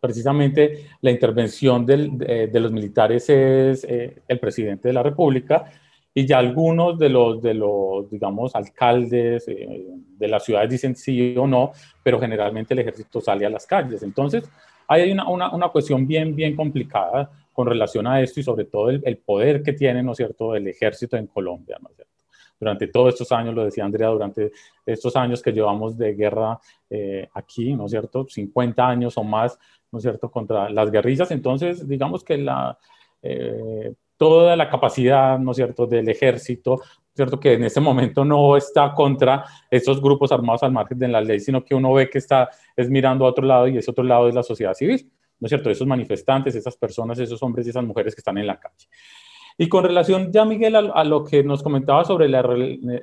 precisamente la intervención de, los militares es eh, el presidente de la República y ya algunos de los, de los digamos, alcaldes eh, de las ciudades dicen sí o no, pero generalmente el ejército sale a las calles. Entonces, hay una, una, una cuestión bien, bien complicada con relación a esto y sobre todo el, el, poder que tiene, ¿no es cierto?, el ejército en Colombia, ¿no es cierto? durante todos estos años, lo decía Andrea, durante estos años que llevamos de guerra eh, aquí, ¿no es cierto? 50 años o más, ¿no es cierto?, contra las guerrillas. Entonces, digamos que la, eh, toda la capacidad, ¿no es cierto?, del ejército, ¿cierto?, que en este momento no está contra esos grupos armados al margen de la ley, sino que uno ve que está es mirando a otro lado y ese otro lado es la sociedad civil, ¿no es cierto?, esos manifestantes, esas personas, esos hombres y esas mujeres que están en la calle. Y con relación ya, Miguel, a, lo que nos comentaba sobre, la,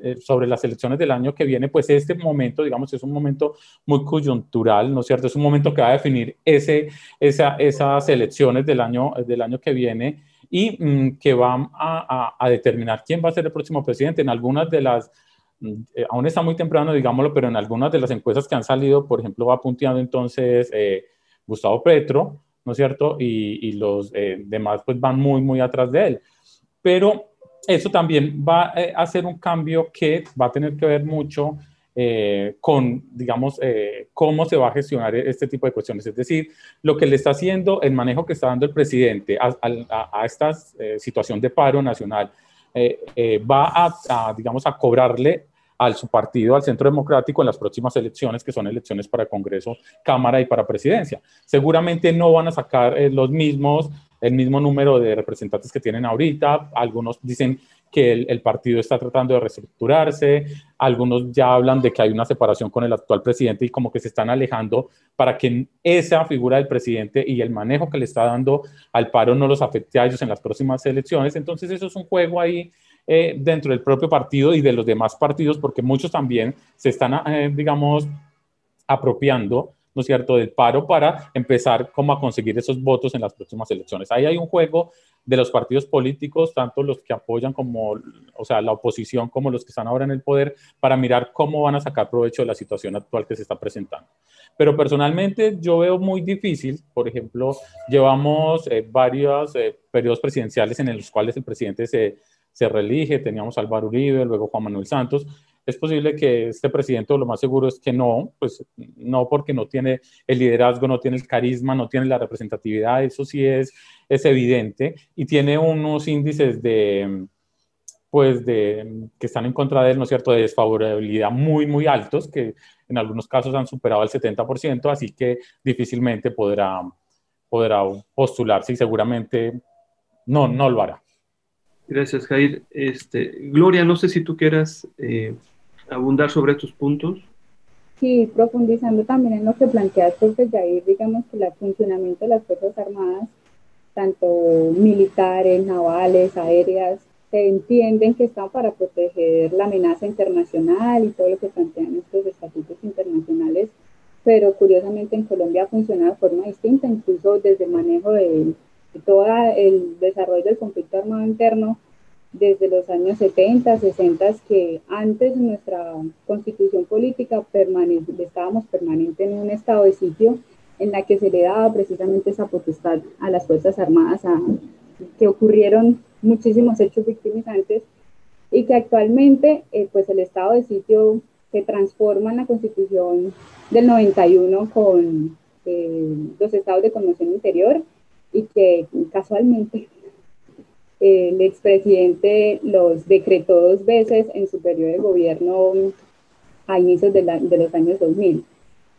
eh, sobre las elecciones del año que viene, pues este momento, digamos, es un momento muy coyuntural, ¿no es cierto? Es un momento que va a definir ese, esa, esas elecciones del año, del año que viene y mm, que van a, a, determinar quién va a ser el próximo presidente. En algunas de las, mm, eh, aún está muy temprano, digámoslo, pero en algunas de las encuestas que han salido, por ejemplo, va punteando entonces eh, Gustavo Petro, ¿no es cierto? Y, y los demás pues van muy, muy atrás de él pero eso también va eh, a ser un cambio que va a tener que ver mucho eh, con, digamos, eh, cómo se va a gestionar este tipo de cuestiones. Es decir, lo que le está haciendo, el manejo que está dando el presidente a, esta situación de paro nacional, va a, digamos, a cobrarle al su partido, al Centro Democrático, en las próximas elecciones, que son elecciones para Congreso, Cámara y para Presidencia. Seguramente no van a sacar los mismos el mismo número de representantes que tienen ahorita. Algunos dicen que el, partido está tratando de reestructurarse, algunos ya hablan de que hay una separación con el actual presidente y como que se están alejando para que esa figura del presidente y el manejo que le está dando al paro no los afecte a ellos en las próximas elecciones. Entonces eso es un juego ahí eh, dentro del propio partido y de los demás partidos, porque muchos también se están, eh, digamos, apropiando ¿no es cierto?, del paro para empezar como a conseguir esos votos en las próximas elecciones. Ahí hay un juego de los partidos políticos, tanto los que apoyan como, o sea, la oposición como los que están ahora en el poder, para mirar cómo van a sacar provecho de la situación actual que se está presentando. Pero personalmente yo veo muy difícil, por ejemplo, llevamos eh, varios eh, periodos presidenciales en los cuales el presidente se, se reelige, teníamos Álvaro Uribe, luego Juan Manuel Santos, es posible que este presidente, lo más seguro es que no, pues no porque no tiene el liderazgo, no tiene el carisma, no tiene la representatividad, eso sí es, es evidente, y tiene unos índices de, pues de, que están en contra de él, ¿no es cierto?, de desfavorabilidad muy, muy altos, que en algunos casos han superado el 70%, así que difícilmente podrá, podrá postularse y seguramente no, no lo hará. Gracias, Jair. Este, Gloria, no sé si tú quieras eh, abundar sobre estos puntos. Sí, profundizando también en lo que planteaste, pues Jair, digamos que el funcionamiento de las Fuerzas Armadas, tanto militares, navales, aéreas, se entienden que están para proteger la amenaza internacional y todo lo que plantean estos estatutos internacionales, pero curiosamente en Colombia funciona de forma distinta, incluso desde el manejo de, de todo el desarrollo del conflicto armado interno desde los años 70, 60, que antes nuestra constitución política estábamos permanente en un estado de sitio en la que se le daba precisamente esa potestad a las Fuerzas Armadas, a, que ocurrieron muchísimos hechos victimizantes y que actualmente eh, pues el estado de sitio se transforma en la constitución del 91 con eh, los estados de conmoción interior y que casualmente el expresidente los decretó dos veces en su periodo de gobierno a inicios de, los años 2000.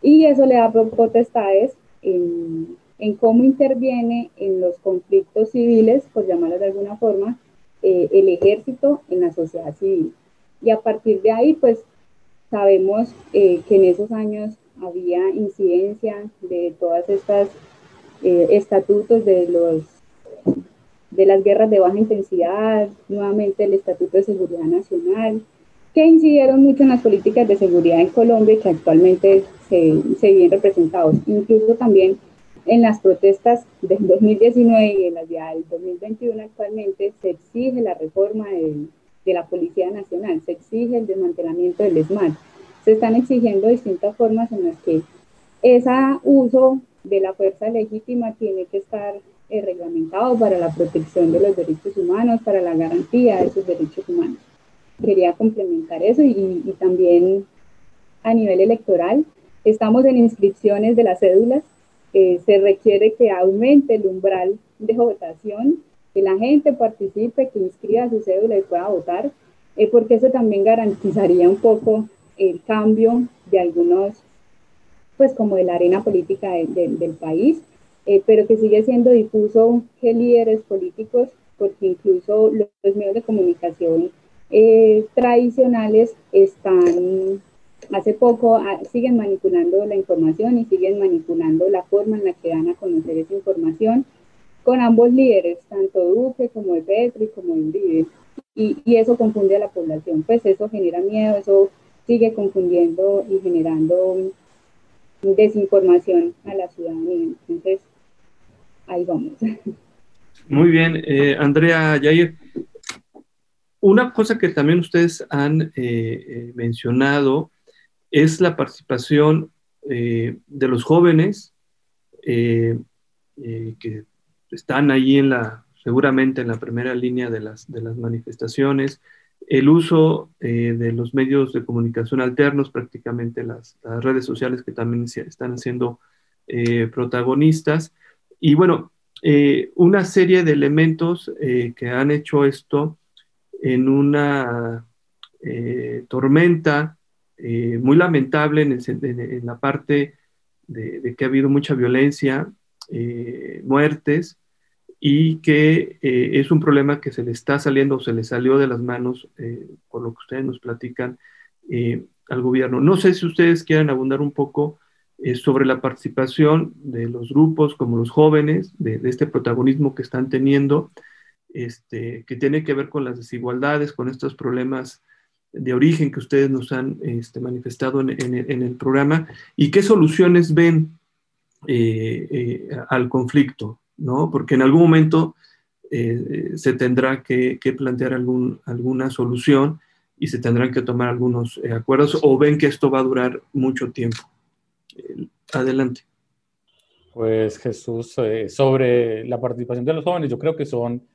Y eso le da potestades en, en, cómo interviene en los conflictos civiles, por llamarlo de alguna forma, eh, el ejército en la sociedad civil. Y a partir de ahí, pues sabemos eh, que en esos años había incidencia de todas estas eh, estatutos de los de las guerras de baja intensidad, nuevamente el Estatuto de Seguridad Nacional, que incidieron mucho en las políticas de seguridad en Colombia y que actualmente se, se ven representados. Incluso también en las protestas del 2019 y en las del 2021 actualmente se exige la reforma de, de la Policía Nacional, se exige el desmantelamiento del ESMAD. Se están exigiendo distintas formas en las que ese uso de la fuerza legítima tiene que estar eh, reglamentado para la protección de los derechos humanos, para la garantía de esos derechos humanos. Quería complementar eso y, también a nivel electoral, estamos en inscripciones de las cédulas, eh, se requiere que aumente el umbral de votación, que la gente participe, que inscriba su cédula y pueda votar. eh, porque eso también garantizaría un poco el cambio de algunos, pues como de la arena política del país, eh, pero que sigue siendo difuso que líderes políticos, porque incluso los, medios de comunicación eh, tradicionales están, hace poco, ah, siguen manipulando la información y siguen manipulando la forma en la que dan a conocer esa información con ambos líderes, tanto Duque como el Petri como Uribe. Y, y eso confunde a la población, pues eso genera miedo, eso sigue confundiendo y generando desinformación a la ciudadanía. Entonces, ahí vamos. Muy bien, eh, Andrea Yair. Una cosa que también ustedes han eh, eh, mencionado es la participación de los jóvenes que están ahí en la, seguramente en la primera línea de las, de las manifestaciones, el uso de los medios de comunicación alternos, prácticamente las, las, redes sociales que también están siendo protagonistas. Y bueno, eh, una serie de elementos eh, que han hecho esto en una eh, tormenta muy lamentable en, la parte de, que ha habido mucha violencia, muertes, y que es un problema que se le está saliendo o se le salió de las manos, por lo que ustedes nos platican, al gobierno. No sé si ustedes quieren abundar un poco sobre la participación de los grupos como los jóvenes, de, este protagonismo que están teniendo, este, que tiene que ver con las desigualdades, con estos problemas de origen que ustedes nos han este, manifestado en, el programa, y qué soluciones ven eh, eh, al conflicto, ¿no? Porque en algún momento eh, se tendrá que, que plantear algún, alguna solución y se tendrán que tomar algunos acuerdos, o ven que esto va a durar mucho tiempo. Adelante. Pues Jesús, eh, sobre la participación de los jóvenes, yo creo que son,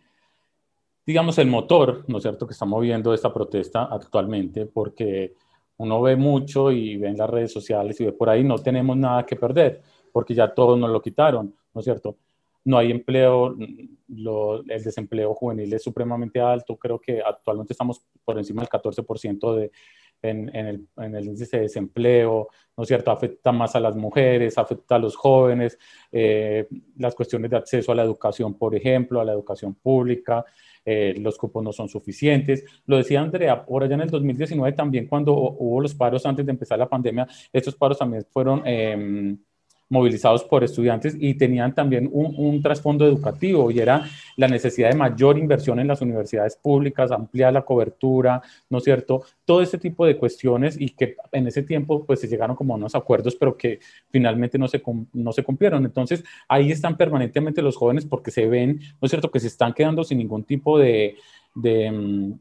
digamos, el motor, ¿no es cierto?, que está moviendo esta protesta actualmente, porque uno ve mucho y ve en las redes sociales y ve por ahí, no tenemos nada que perder, porque ya todos nos lo quitaron, ¿no es cierto? No hay empleo, el desempleo juvenil es supremamente alto, creo que actualmente estamos por encima del 14% de, en, el, en, el, índice de desempleo, ¿no es cierto? Afecta más a las mujeres, afecta a los jóvenes, eh, las cuestiones de acceso a la educación, por ejemplo, a la educación pública, eh, los cupos no son suficientes. Lo decía Andrea, por allá en el 2019 también cuando hubo los paros antes de empezar la pandemia, estos paros también fueron... Eh, movilizados por estudiantes y tenían también un, trasfondo educativo y era la necesidad de mayor inversión en las universidades públicas, ampliar la cobertura, ¿no es cierto? Todo este tipo de cuestiones y que en ese tiempo pues se llegaron como unos acuerdos, pero que finalmente no se, no se cumplieron. Entonces ahí están permanentemente los jóvenes porque se ven, ¿no es cierto?, que se están quedando sin ningún tipo de... de mm,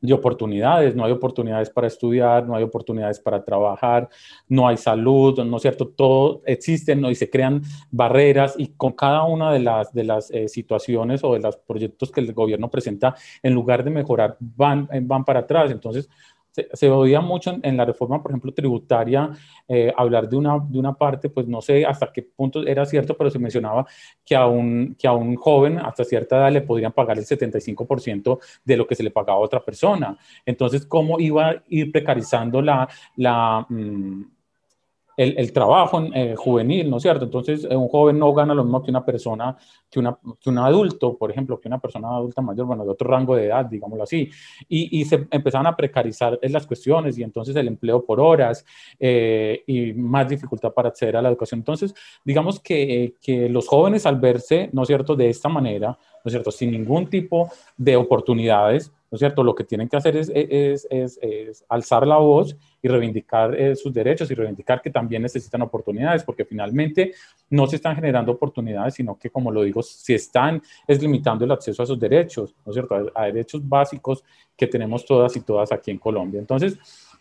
de oportunidades, no hay oportunidades para estudiar, no hay oportunidades para trabajar, no hay salud, ¿no es cierto? Todo existen ¿no? y se crean barreras y con cada una de las, de las eh, situaciones o de los proyectos que el gobierno presenta, en lugar de mejorar, van, van para atrás. Entonces, se, oía mucho en, la reforma, por ejemplo, tributaria, eh, hablar de una, de una parte, pues no sé hasta qué punto era cierto, pero se mencionaba que a un, que a un joven hasta cierta edad le podrían pagar el 75% de lo que se le pagaba a otra persona. Entonces, ¿cómo iba a ir precarizando la... la mm, el, trabajo eh, juvenil, ¿no es cierto? Entonces, eh, un joven no gana lo mismo que una persona, que, una, que un adulto, por ejemplo, que una persona adulta mayor, bueno, de otro rango de edad, digámoslo así. Y, y se empezaron a precarizar las cuestiones y entonces el empleo por horas eh, y más dificultad para acceder a la educación. Entonces, digamos que, que los jóvenes al verse, ¿no es cierto?, de esta manera, ¿no es cierto?, sin ningún tipo de oportunidades, ¿no es cierto? Lo que tienen que hacer es, es alzar la voz y reivindicar eh, sus derechos y reivindicar que también necesitan oportunidades, porque finalmente no se están generando oportunidades, sino que, como lo digo, se están es limitando el acceso a esos derechos, ¿no es cierto? a derechos básicos que tenemos todas y todas aquí en Colombia. Entonces,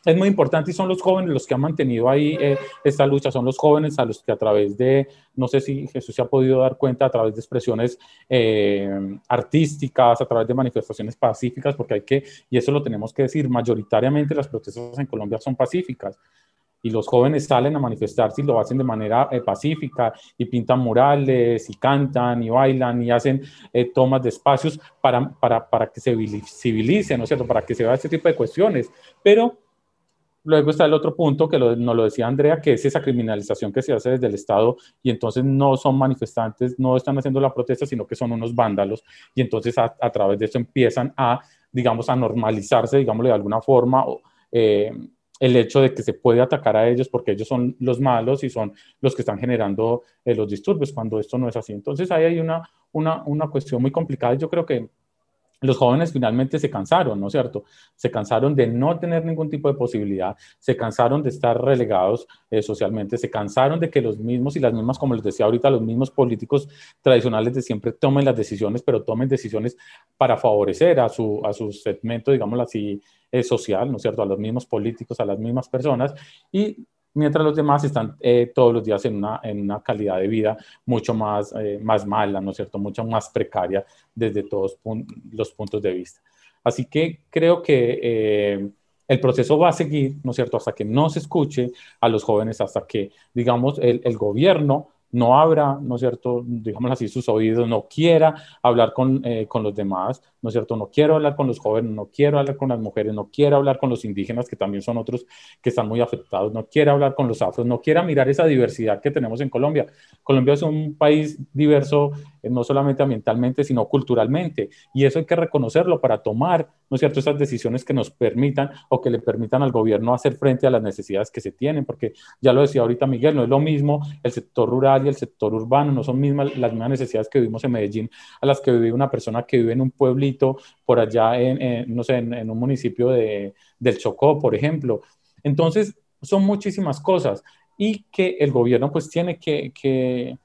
es muy importante y son los jóvenes los que han mantenido ahí eh, esta lucha, son los jóvenes a los que a través de, no sé si Jesús se ha podido dar cuenta, a través de expresiones eh, artísticas, a través de manifestaciones pacíficas, porque hay que, y eso lo tenemos que decir, mayoritariamente las protestas en Colombia son pacíficas. y los jóvenes salen a manifestarse y lo hacen de manera eh, pacífica y pintan murales y cantan y bailan y hacen eh, tomas de espacios para, para, para, que se civilice, ¿no es cierto? Para que se vea este tipo de cuestiones. Pero luego está el otro punto que nos lo decía Andrea, que es esa criminalización que se hace desde el Estado y entonces no son manifestantes, no están haciendo la protesta, sino que son unos vándalos y entonces a, través de eso empiezan a, digamos, a normalizarse, digámosle de alguna forma. Eh, el hecho de que se puede atacar a ellos porque ellos son los malos y son los que están generando eh, los disturbios cuando esto no es así. Entonces ahí hay una, una, una cuestión muy complicada. Yo creo que los jóvenes finalmente se cansaron, ¿no es cierto? Se cansaron de no tener ningún tipo de posibilidad, se cansaron de estar relegados eh, socialmente, se cansaron de que los mismos y las mismas, como les decía ahorita, los mismos políticos tradicionales de siempre tomen las decisiones, pero tomen decisiones para favorecer a su, a su segmento, digámoslo así, eh, social, ¿no es cierto? A los mismos políticos, a las mismas personas y mientras los demás están eh, todos los días en una, en una, calidad de vida mucho más, eh, más mala, ¿no es cierto? Mucho más precaria desde todos los puntos de vista. Así que creo que el proceso va a seguir, ¿no es cierto? Hasta que no se escuche a los jóvenes, hasta que, digamos, el, el gobierno no abra, ¿no es cierto?, digamos así, sus oídos, no quiera hablar con, eh, con, los demás, ¿no es cierto?, no quiero hablar con los jóvenes, no quiero hablar con las mujeres, no quiero hablar con los indígenas, que también son otros que están muy afectados, no quiero hablar con los afros, no quiera mirar esa diversidad que tenemos en Colombia. Colombia es un país diverso, eh, no solamente ambientalmente, sino culturalmente, y eso hay que reconocerlo para tomar, ¿no es cierto?, esas decisiones que nos permitan o que le permitan al gobierno hacer frente a las necesidades que se tienen, porque ya lo decía ahorita Miguel, no es lo mismo el sector rural y el sector urbano, no son mismas, las mismas necesidades que vivimos en Medellín a las que vive una persona que vive en un pueblito por allá, en, no sé, en, un municipio de, del Chocó, por ejemplo. Entonces, son muchísimas cosas y que el gobierno pues tiene que, que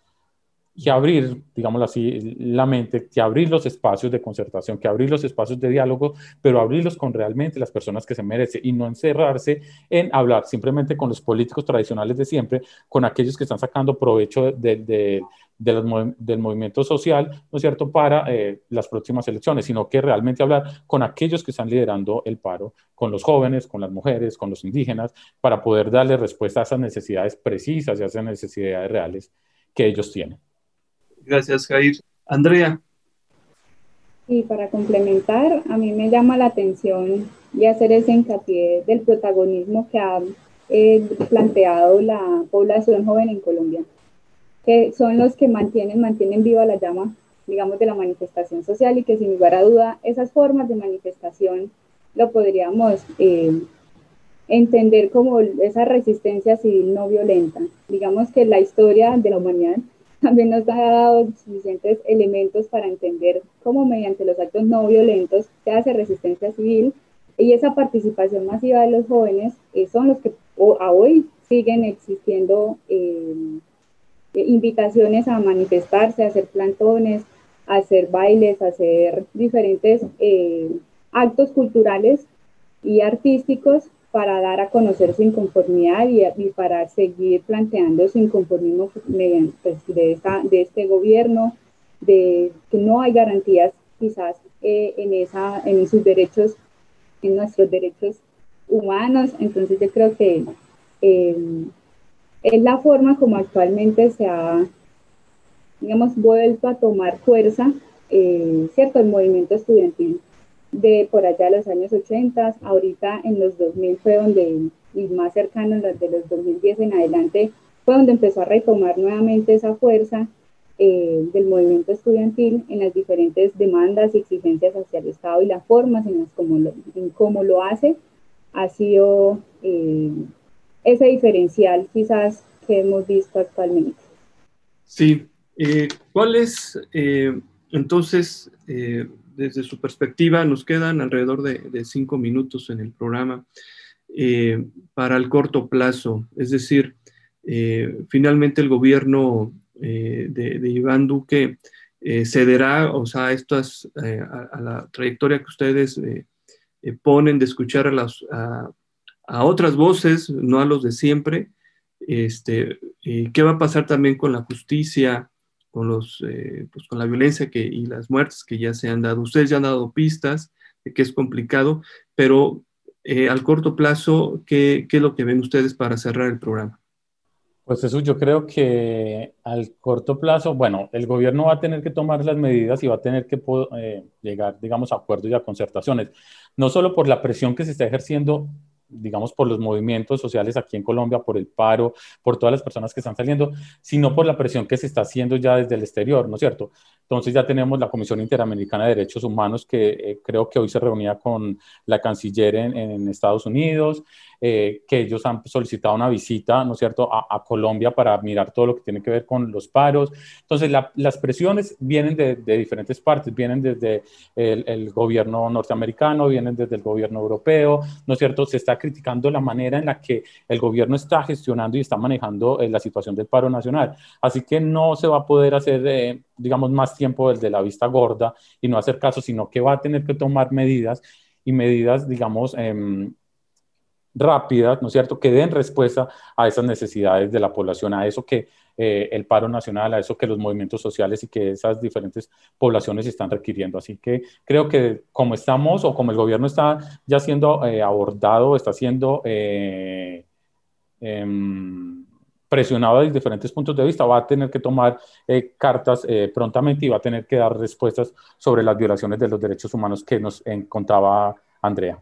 que abrir, digámoslo así, la mente, que abrir los espacios de concertación, que abrir los espacios de diálogo, pero abrirlos con realmente las personas que se merecen y no encerrarse en hablar simplemente con los políticos tradicionales de siempre, con aquellos que están sacando provecho de, del movimiento social, ¿no es cierto?, para eh, las próximas elecciones, sino que realmente hablar con aquellos que están liderando el paro, con los jóvenes, con las mujeres, con los indígenas, para poder darle respuesta a esas necesidades precisas y a esas necesidades reales que ellos tienen. Gracias, Jair. Andrea. Y para complementar, a mí me llama la atención y hacer ese hincapié del protagonismo que ha eh, planteado la población joven en Colombia, que son los que mantienen, mantienen viva la llama, digamos, de la manifestación social y que sin lugar a duda esas formas de manifestación lo podríamos eh, entender como esa resistencia civil no violenta. Digamos que la historia de la humanidad también nos ha dado suficientes elementos para entender cómo mediante los actos no violentos se hace resistencia civil y esa participación masiva de los jóvenes eh, son los que a hoy siguen existiendo eh, invitaciones a manifestarse, a hacer plantones, a hacer bailes, a hacer diferentes eh, actos culturales y artísticos para dar a conocer su inconformidad y, para seguir planteando su inconformismo pues, de, de este gobierno, de que no hay garantías quizás eh, en, esa, en sus derechos, en nuestros derechos humanos. Entonces yo creo que eh, es la forma como actualmente se ha, digamos, vuelto a tomar fuerza, eh, ¿cierto?, el movimiento estudiantil de por allá de los años 80, ahorita en los 2000 fue donde, y más cercano de los 2010 en adelante, fue donde empezó a retomar nuevamente esa fuerza eh, del movimiento estudiantil en las diferentes demandas y exigencias hacia el Estado y las formas en las como lo, en cómo lo hace, ha sido eh, ese diferencial quizás que hemos visto actualmente. Sí, eh, ¿cuál es entonces desde su perspectiva, nos quedan alrededor de, cinco minutos en el programa eh, para el corto plazo. Es decir, eh, finalmente el gobierno eh, de, Iván Duque cederá, o sea, estas, a, la trayectoria que ustedes ponen de escuchar a, las, a, otras voces, no a los de siempre. Este, ¿Qué va a pasar también con la justicia? con, los, eh, pues con la violencia que, y las muertes que ya se han dado. Ustedes ya han dado pistas de que es complicado, pero eh, al corto plazo, ¿qué, ¿qué es lo que ven ustedes para cerrar el programa? Pues eso yo creo que al corto plazo, bueno, el gobierno va a tener que tomar las medidas y va a tener que eh, llegar, digamos, a acuerdos y a concertaciones, no solo por la presión que se está ejerciendo digamos, por los movimientos sociales aquí en Colombia, por el paro, por todas las personas que están saliendo, sino por la presión que se está haciendo ya desde el exterior, ¿no es cierto? Entonces ya tenemos la Comisión Interamericana de Derechos Humanos que eh, creo que hoy se reunía con la canciller en, en Estados Unidos, eh, que ellos han solicitado una visita, ¿no es cierto?, a, Colombia para mirar todo lo que tiene que ver con los paros. Entonces, las presiones vienen de, diferentes partes, vienen desde el, gobierno norteamericano, vienen desde el gobierno europeo, ¿no es cierto? Se está criticando la manera en la que el gobierno está gestionando y está manejando eh, la situación del paro nacional. Así que no se va a poder hacer, eh, digamos, más tiempo desde la vista gorda y no hacer caso, sino que va a tener que tomar medidas y medidas, digamos, em, rápidas, ¿no es cierto?, que den respuesta a esas necesidades de la población, a eso que eh, el paro nacional, a eso que los movimientos sociales y que esas diferentes poblaciones están requiriendo. Así que creo que como estamos o como el gobierno está ya siendo eh, abordado, está siendo eh, em, presionado desde diferentes puntos de vista, va a tener que tomar cartas prontamente y va a tener que dar respuestas sobre las violaciones de los derechos humanos que nos contaba Andrea.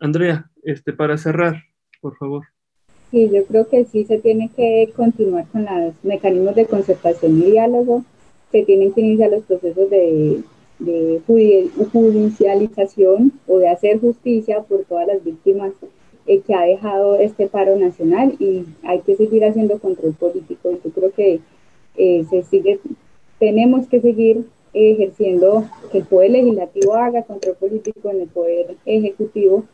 Andrea, este, para cerrar, por favor. Sí, yo creo que sí se tiene que continuar con los mecanismos de concertación y diálogo, se tienen que iniciar los procesos de, judicialización o de hacer justicia por todas las víctimas eh, que ha dejado este paro nacional y hay que seguir haciendo control político. Yo creo que eh, se sigue, tenemos que seguir ejerciendo que el poder legislativo haga control político en el poder ejecutivo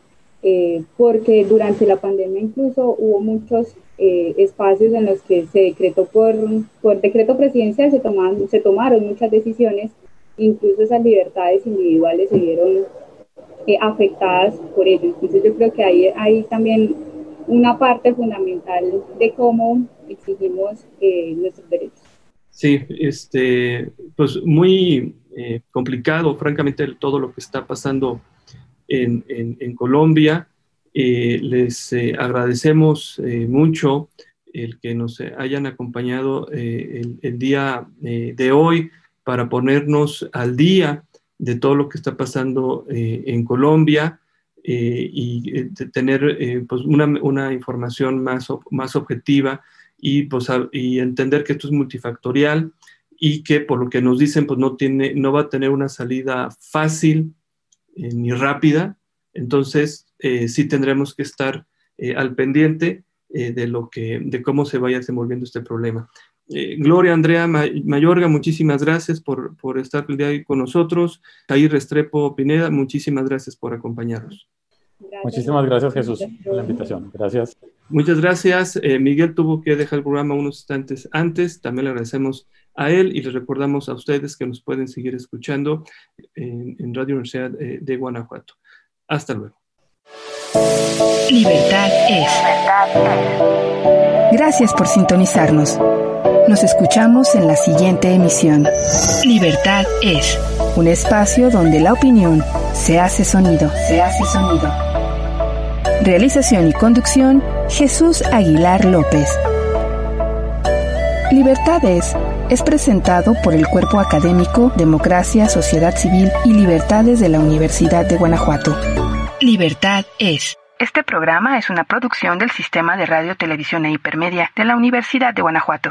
eh, porque durante la pandemia incluso hubo muchos eh, espacios en los que se decretó por, por decreto presidencial, se, tomaron, se tomaron muchas decisiones, incluso esas libertades individuales se vieron eh, afectadas por ello. Entonces yo creo que hay, hay también una parte fundamental de cómo exigimos nuestros derechos. Sí, este, pues muy complicado, francamente, todo lo que está pasando en, Colombia. Eh, les eh, agradecemos eh, mucho el que nos hayan acompañado el, el, día de hoy para ponernos al día de todo lo que está pasando en Colombia y tener pues una, una, información más, más objetiva y, pues, y entender que esto es multifactorial y que por lo que nos dicen pues no, tiene, no va a tener una salida fácil eh, ni rápida, entonces eh, sí tendremos que estar eh, al pendiente de, lo que, de cómo se vaya desenvolviendo este problema. Gloria Andrea Mayorga, muchísimas gracias por, por estar el día de hoy con nosotros. Ahí Restrepo Pineda, muchísimas gracias por acompañarnos. Muchísimas gracias Jesús por la invitación. Gracias. Muchas gracias. Miguel tuvo que dejar el programa unos instantes antes. También le agradecemos a él y les recordamos a ustedes que nos pueden seguir escuchando en, Radio Universidad eh, de Guanajuato. Hasta luego. Libertad es. Gracias por sintonizarnos. Nos escuchamos en la siguiente emisión. Libertad es un espacio donde la opinión se hace sonido. Se hace sonido. Realización y conducción Jesús Aguilar López. Libertad es es presentado por el Cuerpo Académico Democracia, Sociedad Civil y Libertades de la Universidad de Guanajuato. Libertad es. Este programa es una producción del Sistema de Radio, Televisión e Hipermedia de la Universidad de Guanajuato.